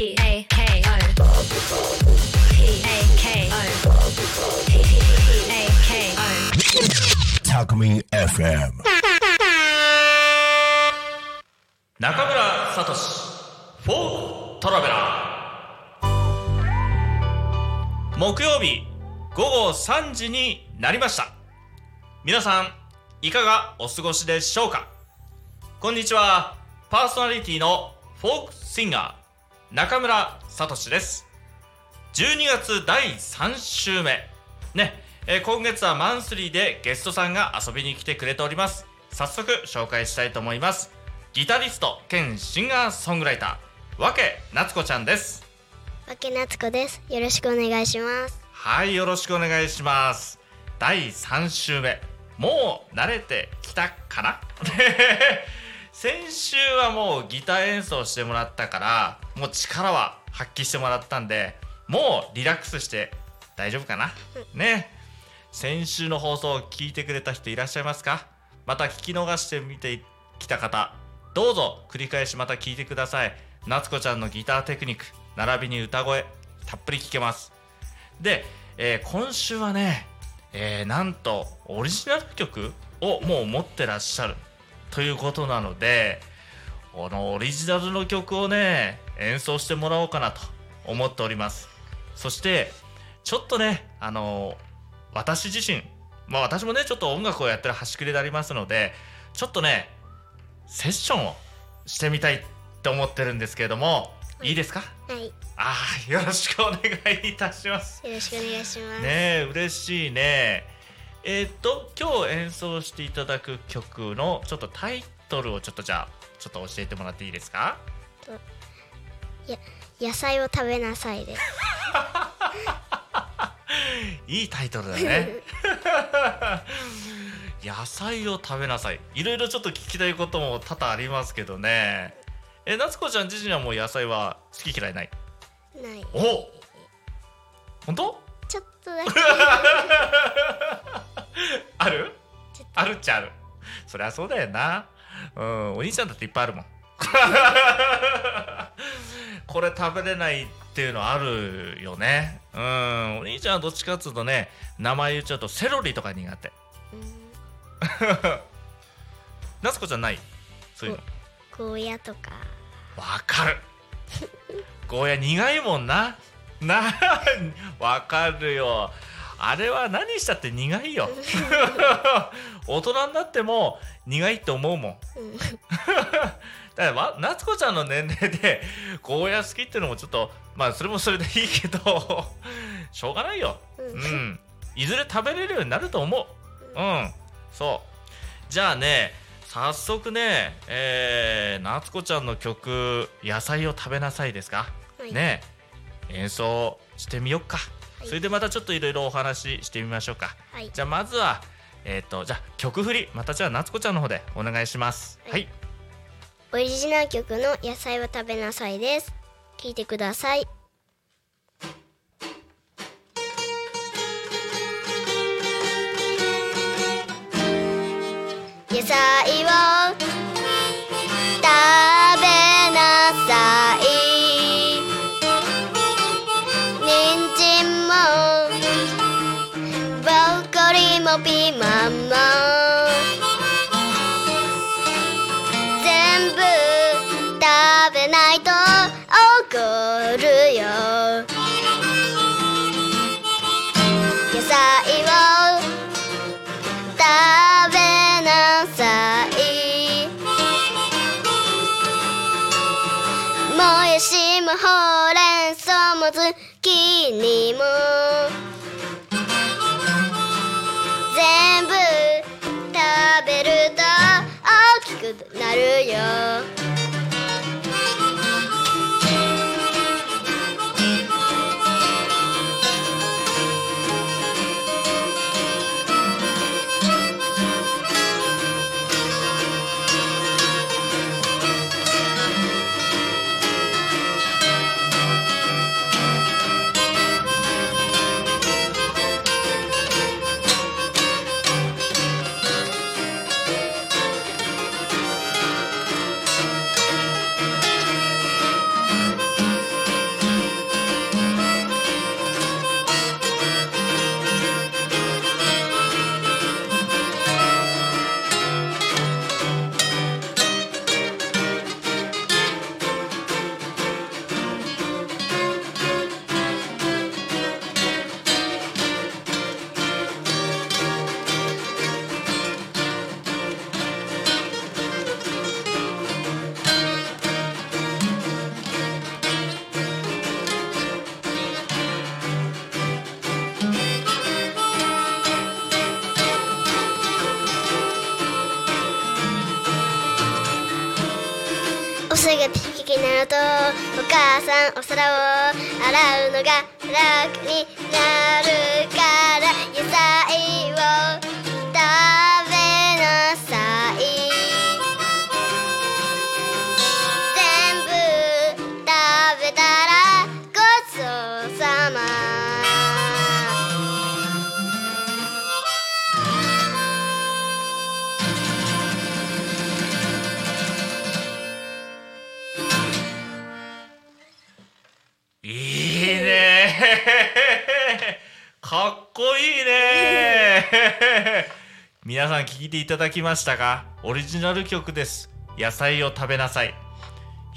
P A K O P A K O P A K O タクミン FM 中村聡。フォークトラベラー。木曜日午後3時になりました。皆さんいかがお過ごしでしょうか？こんにちは。パーソナリティのフォークシンガー。中村聡です。12月第3週目。ね、えー今月はマンスリーでゲストさんが遊びに来てくれております。早速紹介したいと思います。ギタリスト兼シンガーソングライターわけなつこちゃんです。わけなつこです。よろしくお願いします。はいよろしくお願いします。第3週目。もう慣れてきたかな？先週はもうギター演奏してもらったからもう力は発揮してもらったんでもうリラックスして大丈夫かな？ね。先週の放送を聞いてくれた人いらっしゃいますか？また聞き逃して見てきた方どうぞ繰り返しまた聞いてください。夏子ちゃんのギターテクニック並びに歌声たっぷり聞けます。で、えー今週はね、えーなんとオリジナル曲をもう持ってらっしゃる。ということなのでこのオリジナルの曲をね演奏してもらおうかなと思っております。そしてちょっとねあの私自身まあ私もねちょっと音楽をやってる端くれでありますのでちょっとねセッションをしてみたいって思ってるんですけれども、い。いですか？はい。ああよろしくお願いいたします。よろしくお願いします。ねえ嬉しいねえーっと今日演奏していただく曲のちょっとタイトルをちょっとじゃあちょっと教えてもらっていいですか？や野菜を食べなさいです。いいタイトルだね。野菜を食べなさい。いろいろちょっと聞きたいことも多々ありますけどね。え夏子ちゃん自身はもう野菜は好き嫌いない？ない。お本当？ちょっとだけ。ある？あるっちゃある。そりゃそうだよな。うんお兄ちゃんだっていっぱいあるもん。これ食べれないっていうのあるよね。うんお兄ちゃんはどっちかっつうとね名前言っちゃうとセロリとか苦手。うん。夏子ちゃんない？そういうの。ゴーヤとか。わかる。ゴーヤ苦いもんななわかるよ。あれは何したって苦いよ。大人になっても苦いって思うもん。うん。だからわ夏子ちゃんの年齢でゴーヤ好きっていうのもちょっとまあそれもそれでいいけどしょうがないよ。う。うん。んいずれ食べれるようになると思う。うん。そう。じゃあね早速ねえー、夏子ちゃんの曲「野菜を食べなさい」ですか、はい。ね演奏してみよっか、はいそれでまたちょっといろいろお話ししてみましょうかはい。じゃあまずはえっ、とじゃあ曲振りまたじゃあ夏子ちゃんの方でお願いしますはいはいオリジナル曲の野菜を食べなさいです。聞いてください。野菜をコリーもピーマンも全部食べないと怒るよ。野菜を食べなさい。もやしもほうれん草もズッキーニも。くなるよ。おすぐピキになるとお母さんお皿を洗うのが楽になるから野菜をかっこいいね。皆さん聞いていただきましたか？オリジナル曲です。野菜を食べなさい。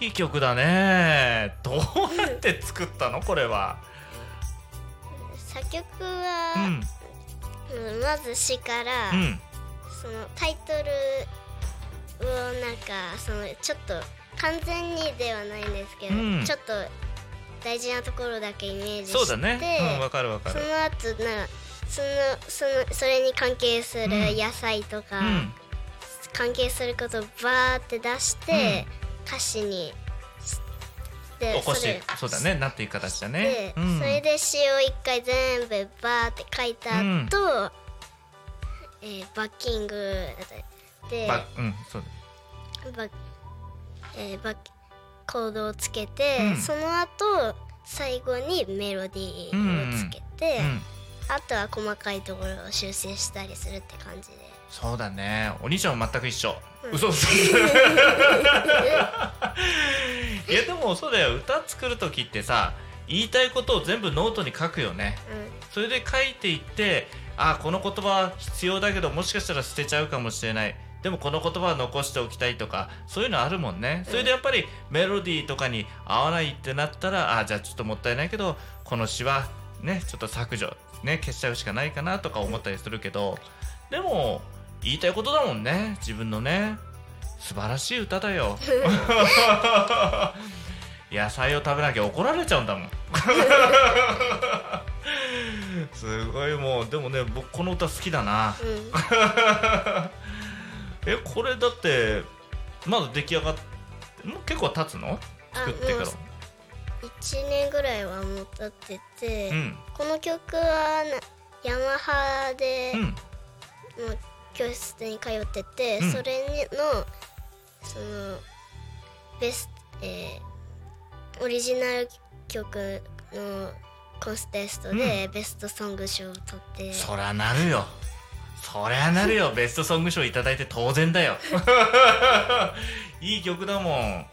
いい曲だね。どうやって作ったの？これは。作曲うは、んうん。まず詩から、うん。そのタイトルをなんかそのちょっと完全にではないんですけど、うん。ちょっと大事なところだけイメージして。そうだね。うんわかるわかそるの後なんかそのそのそれに関係するうん野菜とか、うん。関係することをバーって出して、歌詞にしで起こしそうだね。なっていく形だでね、うん、それで詩を一回全部バーって書いた後、えーバッキングでばうんそうバッ、えーバッコードをつけて、うん。その後最後にメロディーをつけて、うん。あとは細かいところを修正したりするって感じで。そうだね。お兄ちゃんは全く一緒、うん。嘘嘘。いやでもそうだよ。歌作る時ってさ言いたいことを全部ノートに書くよね。それで書いていってあこの言葉は必要だけどもしかしたら捨てちゃうかもしれないでもこの言葉は残しておきたいとかそういうのあるもんね。それでやっぱりメロディーとかに合わないってなったらあじゃあちょっともったいないけどこの詩はねちょっと削除ね消しちゃうしかないかなとか思ったりするけどでも言いたいことだもんね。自分のね素晴らしい歌だよ。野菜を食べなきゃ怒られちゃうんだもん。すごいもうでもね僕この歌好きだな。うん、う んえこれだってまだ出来上がってもう結構経つの？作ってから。あもう1年ぐらいはもう経ってて、うん。この曲はなヤマハで、うん。もう教室に通ってて、うん。それのそのベスト、えーオリジナル曲のコンテストでベストソング賞を取って、そりゃなるよそりゃなるよ。ベストソング賞いただいて当然だよ。いい曲だもん。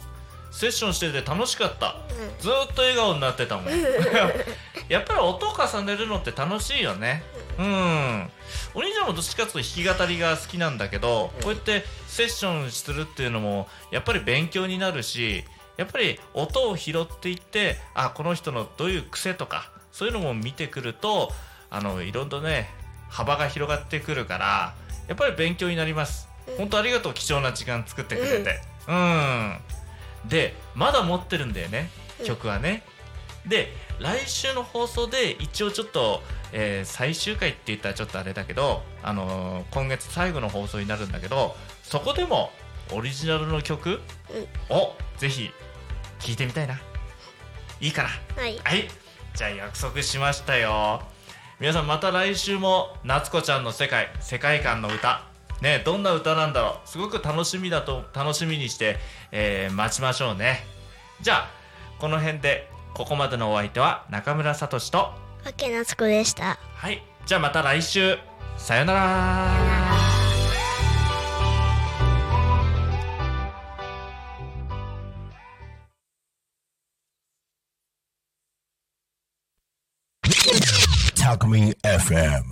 セッションしてて楽しかった。ずーっと笑顔になってたもん。やっぱり音を重ねるのって楽しいよね。うん。お兄ちゃんもどっちかっていうと弾き語りが好きなんだけどこうやってセッションするっていうのもやっぱり勉強になるしやっぱり音を拾っていってあこの人のどういう癖とかそういうのも見てくるとあのいろんなね幅が広がってくるからやっぱり勉強になります。本当ありがとう貴重な時間作ってくれて。うん。でまだ持ってるんだよね曲はね。で来週の放送で一応ちょっと、えー最終回って言ったらちょっとあれだけど、あのー今月最後の放送になるんだけどそこでもオリジナルの曲をぜひ聴いてみたいな。いいかな。はい。はい。じゃあ約束しましたよ皆さんまた来週も夏子ちゃんの世界世界観の歌。ねどんな歌なんだろう。すごく楽しみだと楽しみにして、えー待ちましょうね。じゃあこの辺でここまでのお相手は中村聡とわけなつこでした。はい。じゃあまた来週。さよなら FM.